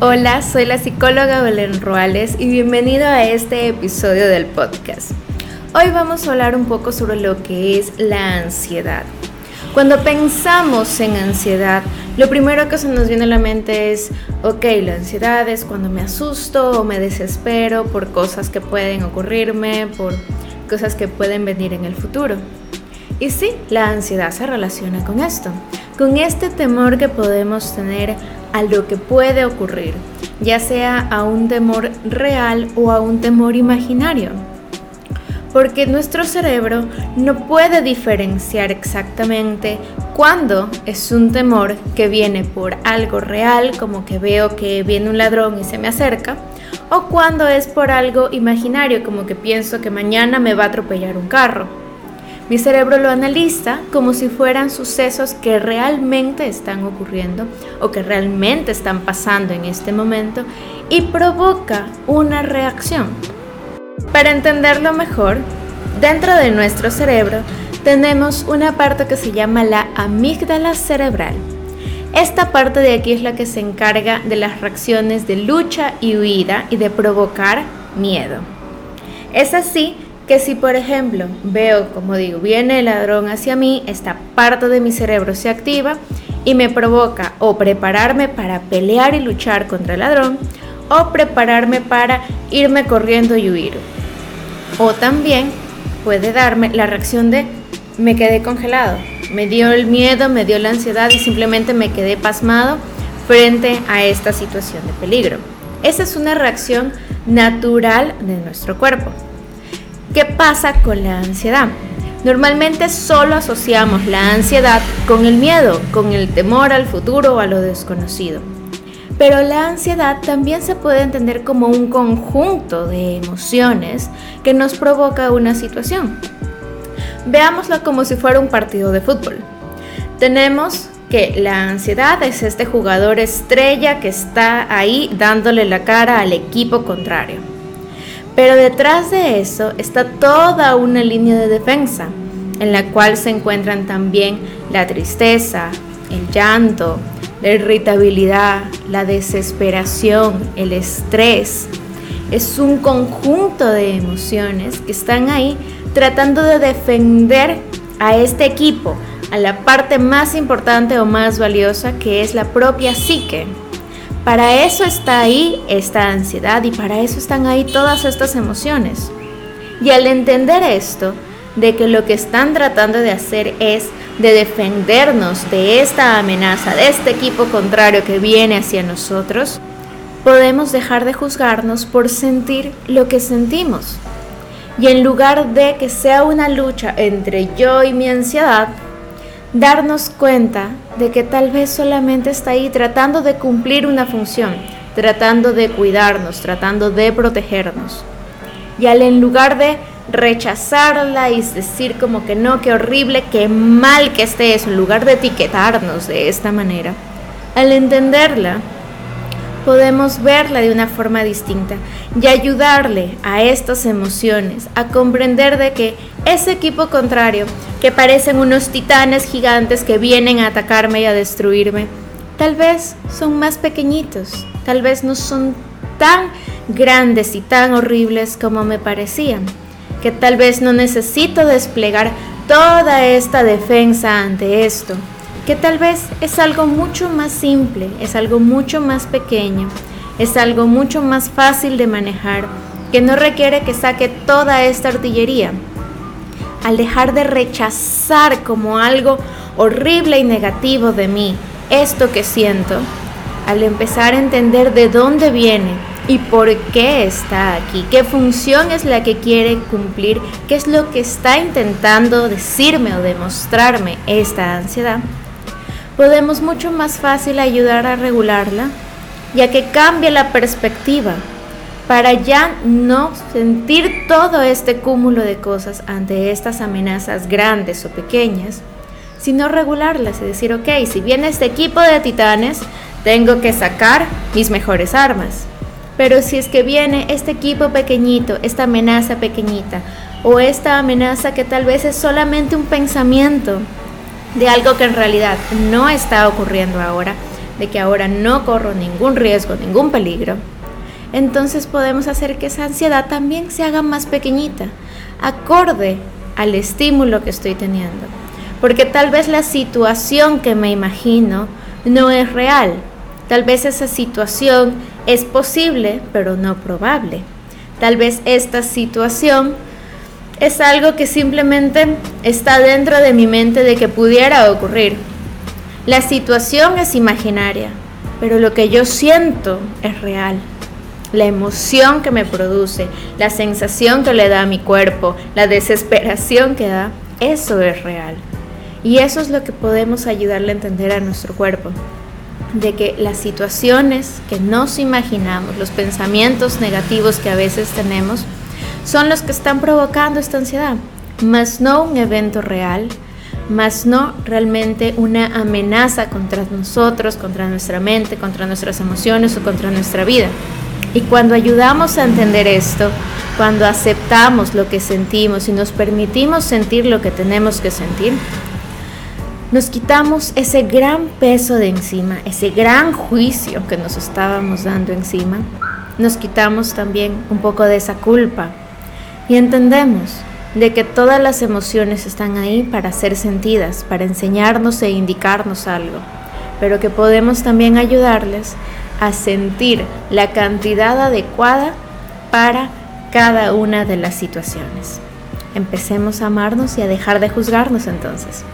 Hola, soy la psicóloga Belén Ruales y bienvenido a este episodio del podcast. Hoy vamos a hablar un poco sobre lo que es la ansiedad. Cuando pensamos en ansiedad, lo primero que se nos viene a la mente es, ok, la ansiedad es cuando me asusto o me desespero por cosas que pueden ocurrirme, por cosas que pueden venir en el futuro. Y sí, la ansiedad se relaciona con esto, con este temor que podemos tener a lo que puede ocurrir, ya sea a un temor real o a un temor imaginario. Porque nuestro cerebro no puede diferenciar exactamente cuándo es un temor que viene por algo real, como que veo que viene un ladrón y se me acerca, o cuando es por algo imaginario, como que pienso que mañana me va a atropellar un carro. Mi cerebro lo analiza como si fueran sucesos que realmente están ocurriendo o que realmente están pasando en este momento y provoca una reacción. Para entenderlo mejor, dentro de nuestro cerebro tenemos una parte que se llama la amígdala cerebral. Esta parte de aquí es la que se encarga de las reacciones de lucha y huida y de provocar miedo. Es así que si por ejemplo veo, como digo, viene el ladrón hacia mí, esta parte de mi cerebro se activa y me provoca o prepararme para pelear y luchar contra el ladrón o prepararme para irme corriendo y huir. O también puede darme la reacción de me quedé congelado, me dio el miedo, me dio la ansiedad y simplemente me quedé pasmado frente a esta situación de peligro. Esa es una reacción natural de nuestro cuerpo. ¿Qué pasa con la ansiedad? Normalmente solo asociamos la ansiedad con el miedo, con el temor al futuro o a lo desconocido. Pero la ansiedad también se puede entender como un conjunto de emociones que nos provoca una situación. Veámoslo como si fuera un partido de fútbol. Tenemos que la ansiedad es este jugador estrella que está ahí dándole la cara al equipo contrario. Pero detrás de eso está toda una línea de defensa, en la cual se encuentran también la tristeza, el llanto, la irritabilidad, la desesperación, el estrés. Es un conjunto de emociones que están ahí tratando de defender a este equipo, a la parte más importante o más valiosa que es la propia psique. Para eso está ahí esta ansiedad y para eso están ahí todas estas emociones. Y al entender esto, de que lo que están tratando de hacer es de defendernos de esta amenaza, de este equipo contrario que viene hacia nosotros, podemos dejar de juzgarnos por sentir lo que sentimos. Y en lugar de que sea una lucha entre yo y mi ansiedad, darnos cuenta de que tal vez solamente está ahí tratando de cumplir una función, tratando de cuidarnos, tratando de protegernos. Y al en lugar de rechazarla y decir como que no, qué horrible, qué mal que esté eso, en lugar de etiquetarnos de esta manera, al entenderla, podemos verla de una forma distinta y ayudarle a estas emociones a comprender de que ese equipo contrario, que parecen unos titanes gigantes que vienen a atacarme y a destruirme, tal vez son más pequeñitos, tal vez no son tan grandes y tan horribles como me parecían, que tal vez no necesito desplegar toda esta defensa ante esto, que tal vez es algo mucho más simple, es algo mucho más pequeño, es algo mucho más fácil de manejar, que no requiere que saque toda esta artillería. Al dejar de rechazar como algo horrible y negativo de mí esto que siento, al empezar a entender de dónde viene y por qué está aquí, qué función es la que quiere cumplir, qué es lo que está intentando decirme o demostrarme esta ansiedad, podemos mucho más fácil ayudar a regularla, ya que cambia la perspectiva para ya no sentir todo este cúmulo de cosas ante estas amenazas grandes o pequeñas, sino regularlas y decir, ok, si viene este equipo de titanes, tengo que sacar mis mejores armas. Pero si es que viene este equipo pequeñito, esta amenaza pequeñita, o esta amenaza que tal vez es solamente un pensamiento, de algo que en realidad no está ocurriendo ahora, de que ahora no corro ningún riesgo, ningún peligro, entonces podemos hacer que esa ansiedad también se haga más pequeñita, acorde al estímulo que estoy teniendo. Porque tal vez la situación que me imagino no es real. Tal vez esa situación es posible, pero no probable. Tal vez esta situación es algo que simplemente está dentro de mi mente de que pudiera ocurrir. La situación es imaginaria, pero lo que yo siento es real. La emoción que me produce, la sensación que le da a mi cuerpo, la desesperación que da, eso es real. Y eso es lo que podemos ayudarle a entender a nuestro cuerpo. De que las situaciones que nos imaginamos, los pensamientos negativos que a veces tenemos, son los que están provocando esta ansiedad, más no un evento real, más no realmente una amenaza contra nosotros, contra nuestra mente, contra nuestras emociones o contra nuestra vida. Y cuando ayudamos a entender esto, cuando aceptamos lo que sentimos y nos permitimos sentir lo que tenemos que sentir, nos quitamos ese gran peso de encima, ese gran juicio que nos estábamos dando encima. Nos quitamos también un poco de esa culpa y entendemos de que todas las emociones están ahí para ser sentidas, para enseñarnos e indicarnos algo, pero que podemos también ayudarles a sentir la cantidad adecuada para cada una de las situaciones. Empecemos a amarnos y a dejar de juzgarnos entonces.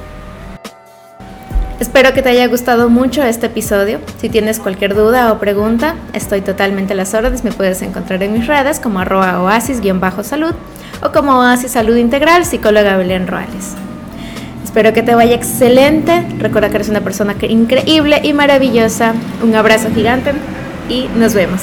Espero que te haya gustado mucho este episodio. Si tienes cualquier duda o pregunta, estoy totalmente a las órdenes. Me puedes encontrar en mis redes como arroba oasis-salud o como oasis salud integral, psicóloga Belén Roales. Espero que te vaya excelente. Recuerda que eres una persona increíble y maravillosa. Un abrazo gigante y nos vemos.